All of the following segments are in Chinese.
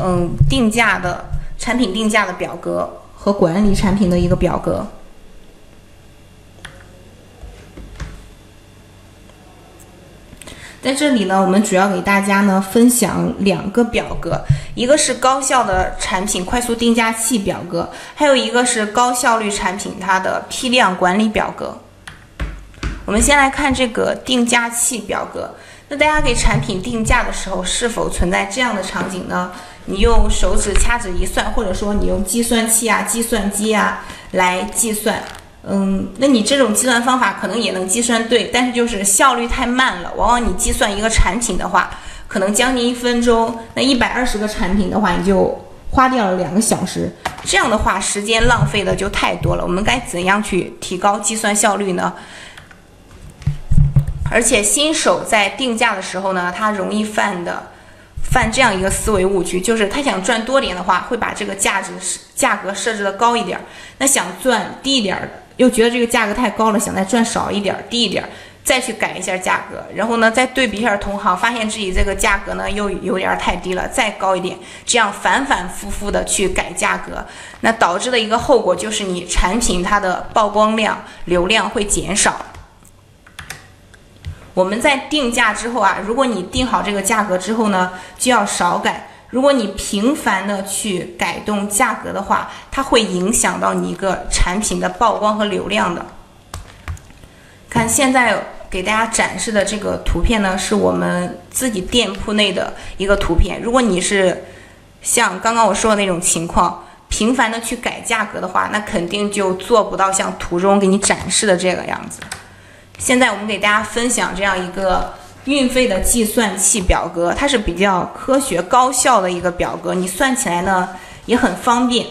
嗯定价的产品定价的表格和管理产品的一个表格。在这里呢，我们主要给大家呢分享两个表格，一个是高效的产品快速定价器表格，还有一个是高效率产品它的批量管理表格。我们先来看这个定价器表格。那大家给产品定价的时候，是否存在这样的场景呢？你用手指掐指一算，或者说你用计算器啊、计算机啊来计算。嗯，那你这种计算方法可能也能计算对，但是就是效率太慢了。往往你计算一个产品的话，可能将近一分钟。那一百二十个产品的话，你就花掉了两个小时。这样的话，时间浪费的就太多了。我们该怎样去提高计算效率呢？而且新手在定价的时候呢，他容易犯的犯这样一个思维误区，就是他想赚多点的话，会把这个价值价格设置的高一点。那想赚低一点的。又觉得这个价格太高了，想再赚少一点、低一点，再去改一下价格，然后呢，再对比一下同行，发现自己这个价格呢又有点太低了，再高一点，这样反反复复的去改价格，那导致的一个后果就是你产品它的曝光量、流量会减少。我们在定价之后啊，如果你定好这个价格之后呢，就要少改。如果你频繁的去改动价格的话，它会影响到你一个产品的曝光和流量的。看现在给大家展示的这个图片呢，是我们自己店铺内的一个图片。如果你是像刚刚我说的那种情况，频繁的去改价格的话，那肯定就做不到像图中给你展示的这个样子。现在我们给大家分享这样一个。运费的计算器表格，它是比较科学高效的一个表格，你算起来呢也很方便。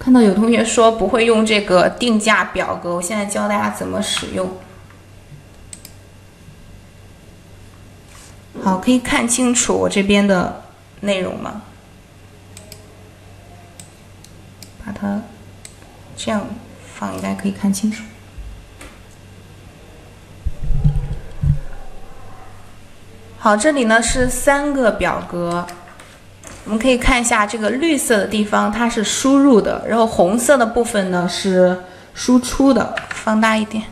看到有同学说不会用这个定价表格，我现在教大家怎么使用。好，可以看清楚我这边的内容吗？把它这样放，应该可以看清楚。好，这里呢是三个表格，我们可以看一下这个绿色的地方，它是输入的，然后红色的部分呢是输出的。放大一点，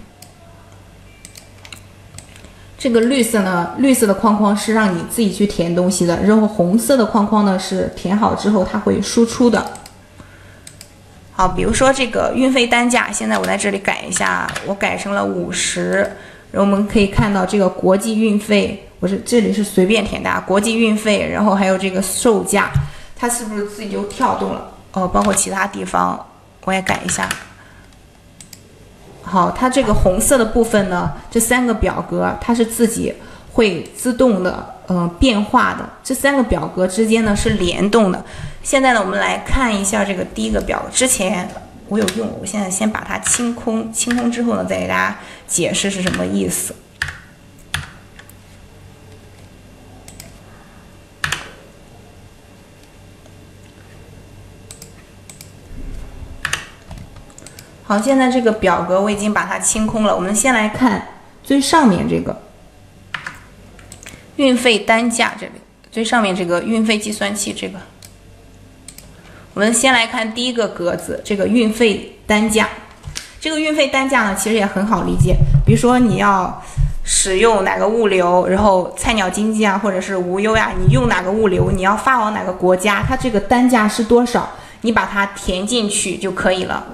这个绿色呢，绿色的框框是让你自己去填东西的，然后红色的框框呢是填好之后它会输出的。好，比如说这个运费单价，现在我在这里改一下，我改成了五十，然后我们可以看到这个国际运费。不是，这里是随便填的啊，国际运费，然后还有这个售价，它是不是自己就跳动了？哦，包括其他地方我也改一下。好，它这个红色的部分呢，这三个表格它是自己会自动的，嗯，变化的。这三个表格之间呢是联动的。现在呢，我们来看一下这个第一个表，之前我有用，我现在先把它清空，清空之后呢，再给大家解释是什么意思。好，现在这个表格我已经把它清空了。我们先来看最上面这个运费单价，这里最上面这个运费计算器这个。我们先来看第一个格子，这个运费单价。这个运费单价呢，其实也很好理解。比如说你要使用哪个物流，然后菜鸟经济啊，或者是无忧呀，你用哪个物流，你要发往哪个国家，它这个单价是多少？你把它填进去就可以了。